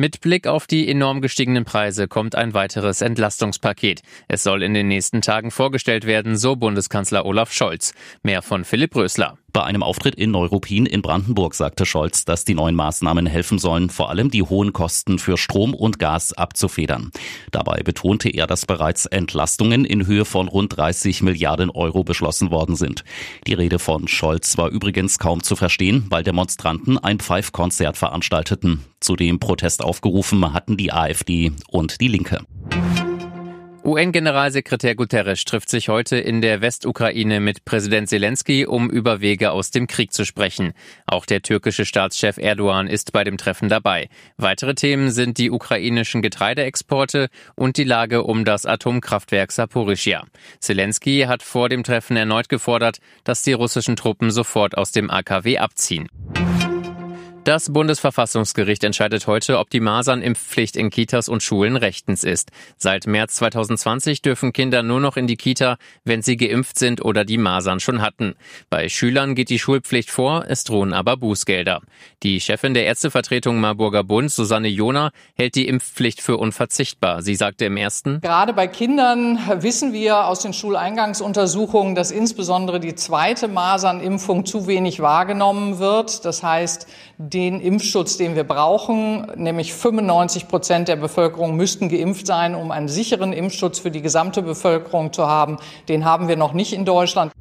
Mit Blick auf die enorm gestiegenen Preise kommt ein weiteres Entlastungspaket. Es soll in den nächsten Tagen vorgestellt werden, so Bundeskanzler Olaf Scholz. Mehr von Philipp Rösler. Bei einem Auftritt in Neuruppin in Brandenburg sagte Scholz, dass die neuen Maßnahmen helfen sollen, vor allem die hohen Kosten für Strom und Gas abzufedern. Dabei betonte er, dass bereits Entlastungen in Höhe von rund 30 Milliarden Euro beschlossen worden sind. Die Rede von Scholz war übrigens kaum zu verstehen, weil Demonstranten ein Pfeifkonzert veranstalteten. Zu dem Protest aufgerufen hatten die AfD und die Linke. UN-Generalsekretär Guterres trifft sich heute in der Westukraine mit Präsident Zelensky, um über Wege aus dem Krieg zu sprechen. Auch der türkische Staatschef Erdogan ist bei dem Treffen dabei. Weitere Themen sind die ukrainischen Getreideexporte und die Lage um das Atomkraftwerk Saporischia. Zelensky hat vor dem Treffen erneut gefordert, dass die russischen Truppen sofort aus dem AKW abziehen. Das Bundesverfassungsgericht entscheidet heute, ob die Masernimpfpflicht in Kitas und Schulen rechtens ist. Seit März 2020 dürfen Kinder nur noch in die Kita, wenn sie geimpft sind oder die Masern schon hatten. Bei Schülern geht die Schulpflicht vor, es drohen aber Bußgelder. Die Chefin der Ärztevertretung Marburger Bund, Susanne Jona, hält die Impfpflicht für unverzichtbar. Sie sagte im ersten, Gerade bei Kindern wissen wir aus den Schuleingangsuntersuchungen, dass insbesondere die zweite Masernimpfung zu wenig wahrgenommen wird. Das heißt, den Impfschutz, den wir brauchen, nämlich 95 Prozent der Bevölkerung müssten geimpft sein, um einen sicheren Impfschutz für die gesamte Bevölkerung zu haben. Den haben wir noch nicht in Deutschland.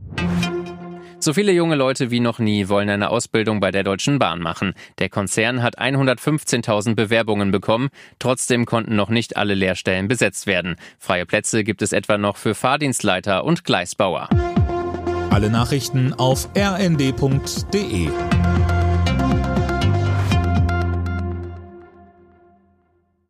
So viele junge Leute wie noch nie wollen eine Ausbildung bei der Deutschen Bahn machen. Der Konzern hat 115.000 Bewerbungen bekommen. Trotzdem konnten noch nicht alle Lehrstellen besetzt werden. Freie Plätze gibt es etwa noch für Fahrdienstleiter und Gleisbauer. Alle Nachrichten auf rnd.de